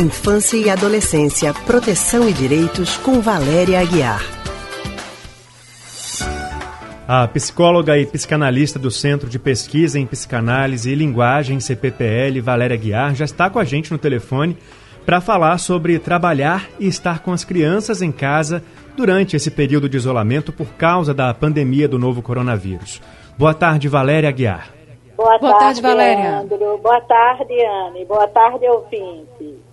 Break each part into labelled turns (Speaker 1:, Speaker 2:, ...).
Speaker 1: Infância e Adolescência, Proteção e Direitos, com Valéria Aguiar.
Speaker 2: A psicóloga e psicanalista do Centro de Pesquisa em Psicanálise e Linguagem, CPPL, Valéria Aguiar, já está com a gente no telefone para falar sobre trabalhar e estar com as crianças em casa durante esse período de isolamento por causa da pandemia do novo coronavírus. Boa tarde, Valéria Aguiar.
Speaker 3: Boa, Boa tarde, tarde, Valéria. Leandro. Boa tarde, Anne. Boa tarde, ouvinte.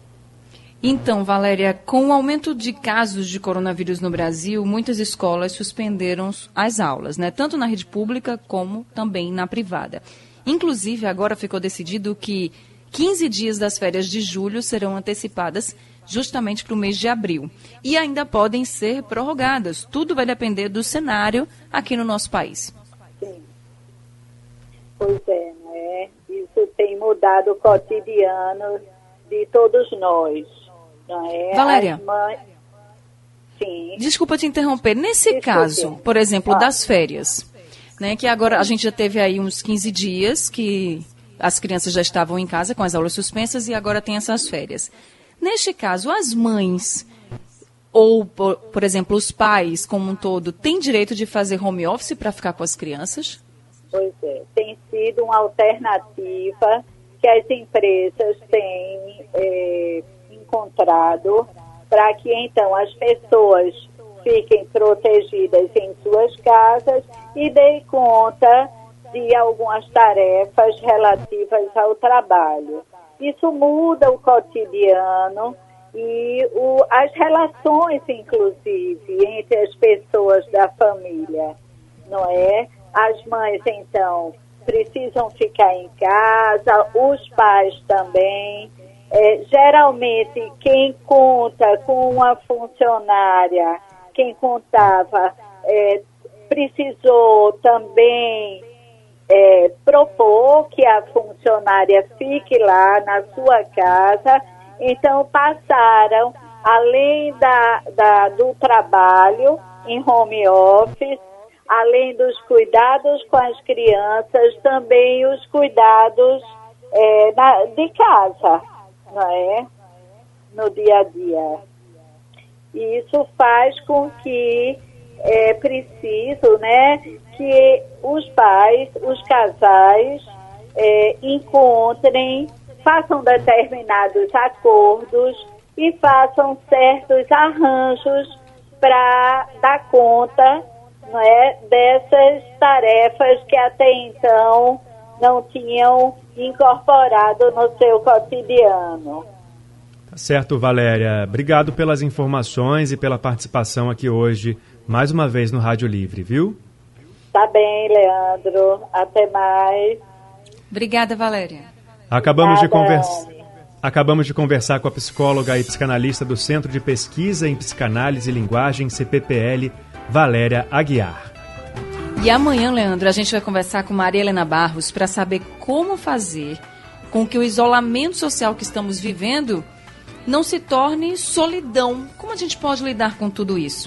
Speaker 4: Então, Valéria, com o aumento de casos de coronavírus no Brasil, muitas escolas suspenderam as aulas, né? tanto na rede pública como também na privada. Inclusive, agora ficou decidido que 15 dias das férias de julho serão antecipadas justamente para o mês de abril. E ainda podem ser prorrogadas. Tudo vai depender do cenário aqui no nosso país.
Speaker 3: Sim. Pois é, né? Isso tem mudado o cotidiano de todos nós. É?
Speaker 4: Valéria. Sim. Desculpa te interromper. Nesse caso, por exemplo, ah. das férias, né, que agora a gente já teve aí uns 15 dias que as crianças já estavam em casa com as aulas suspensas e agora tem essas férias. Neste caso, as mães ou, por, por exemplo, os pais como um todo têm direito de fazer home office para ficar com as crianças?
Speaker 3: Pois é, tem sido uma alternativa que as empresas têm é, encontrado para que então as pessoas fiquem protegidas em suas casas e deem conta de algumas tarefas relativas ao trabalho. Isso muda o cotidiano e o, as relações, inclusive, entre as pessoas da família, não é? As mães, então, precisam ficar em casa, os pais também. É, geralmente, quem conta com uma funcionária, quem contava, é, precisou também é, propor que a funcionária fique lá na sua casa. Então, passaram, além da, da, do trabalho em home office, além dos cuidados com as crianças, também os cuidados é, na, de casa, é? No dia a dia. E isso faz com que é preciso, né, que os pais, os casais, é, encontrem, façam determinados acordos e façam certos arranjos para dar conta não é, dessas tarefas que até então não tinham incorporado no seu cotidiano.
Speaker 2: Tá certo, Valéria. Obrigado pelas informações e pela participação aqui hoje, mais uma vez no Rádio Livre, viu?
Speaker 3: Tá bem, Leandro. Até mais.
Speaker 4: Obrigada, Valéria.
Speaker 2: Acabamos de conversar. Acabamos de conversar com a psicóloga e psicanalista do Centro de Pesquisa em Psicanálise e Linguagem, CPPL, Valéria Aguiar.
Speaker 4: E amanhã, Leandro, a gente vai conversar com Maria Helena Barros para saber como fazer com que o isolamento social que estamos vivendo não se torne solidão. Como a gente pode lidar com tudo isso?